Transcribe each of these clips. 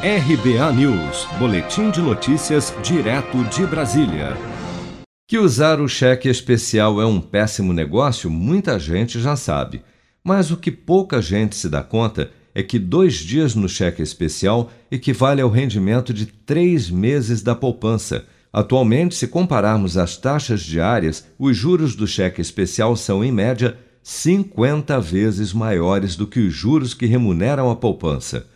RBA News, Boletim de Notícias, direto de Brasília. Que usar o cheque especial é um péssimo negócio, muita gente já sabe. Mas o que pouca gente se dá conta é que dois dias no cheque especial equivale ao rendimento de três meses da poupança. Atualmente, se compararmos as taxas diárias, os juros do cheque especial são, em média, 50 vezes maiores do que os juros que remuneram a poupança.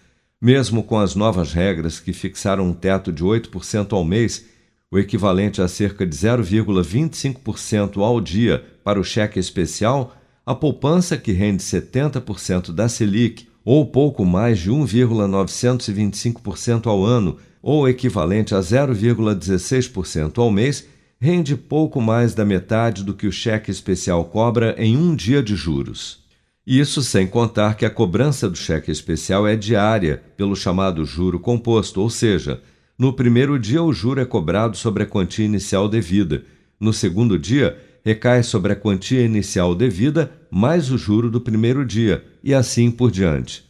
Mesmo com as novas regras que fixaram um teto de 8% ao mês, o equivalente a cerca de 0,25% ao dia para o cheque especial, a poupança que rende 70% da Selic ou pouco mais de 1,925% ao ano, ou equivalente a 0,16% ao mês, rende pouco mais da metade do que o cheque especial cobra em um dia de juros. Isso sem contar que a cobrança do cheque especial é diária, pelo chamado juro composto, ou seja, no primeiro dia o juro é cobrado sobre a quantia inicial devida, no segundo dia recai sobre a quantia inicial devida mais o juro do primeiro dia, e assim por diante.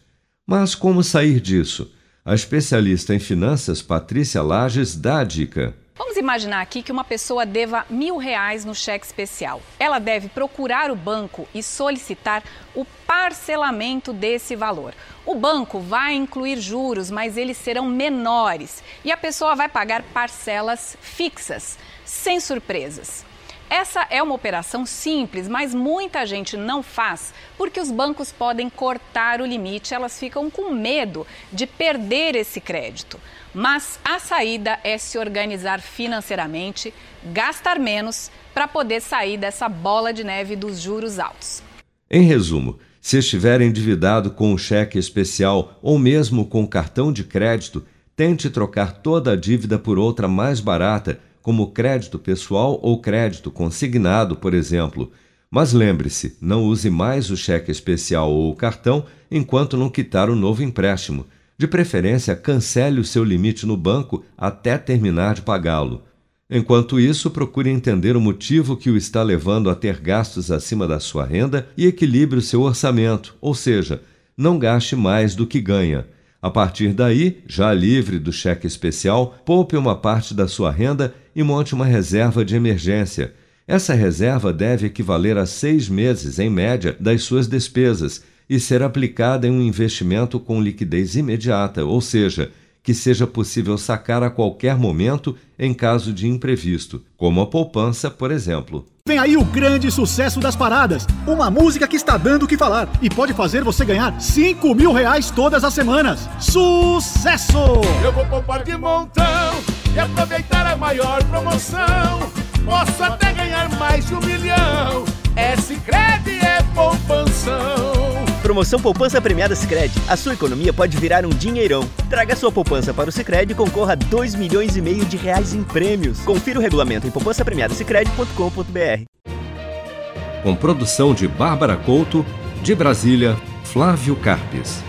Mas como sair disso? A especialista em finanças Patrícia Lages dá a dica. Vamos imaginar aqui que uma pessoa deva mil reais no cheque especial. Ela deve procurar o banco e solicitar o parcelamento desse valor. O banco vai incluir juros, mas eles serão menores e a pessoa vai pagar parcelas fixas, sem surpresas. Essa é uma operação simples, mas muita gente não faz porque os bancos podem cortar o limite, elas ficam com medo de perder esse crédito. Mas a saída é se organizar financeiramente, gastar menos para poder sair dessa bola de neve dos juros altos. Em resumo, se estiver endividado com um cheque especial ou mesmo com cartão de crédito, tente trocar toda a dívida por outra mais barata como crédito pessoal ou crédito consignado, por exemplo. Mas lembre-se, não use mais o cheque especial ou o cartão enquanto não quitar o novo empréstimo. De preferência, cancele o seu limite no banco até terminar de pagá-lo. Enquanto isso, procure entender o motivo que o está levando a ter gastos acima da sua renda e equilibre o seu orçamento, ou seja, não gaste mais do que ganha. A partir daí, já livre do cheque especial, poupe uma parte da sua renda e monte uma reserva de emergência. Essa reserva deve equivaler a seis meses, em média, das suas despesas e ser aplicada em um investimento com liquidez imediata, ou seja, que seja possível sacar a qualquer momento em caso de imprevisto, como a poupança, por exemplo. Vem aí o grande sucesso das paradas. Uma música que está dando o que falar e pode fazer você ganhar 5 mil reais todas as semanas. Sucesso! Eu vou poupar de montão e aproveitar a maior promoção. Posso até ganhar mais de um milhão. É Sicredi é poupanção. Promoção Poupança Premiada Sicredi. A sua economia pode virar um dinheirão. Traga sua poupança para o Sicredi e concorra a 2 milhões e meio de reais em prêmios. Confira o regulamento em poupancapremiadasicredi.com.br. Com produção de Bárbara Couto, de Brasília, Flávio Carpes.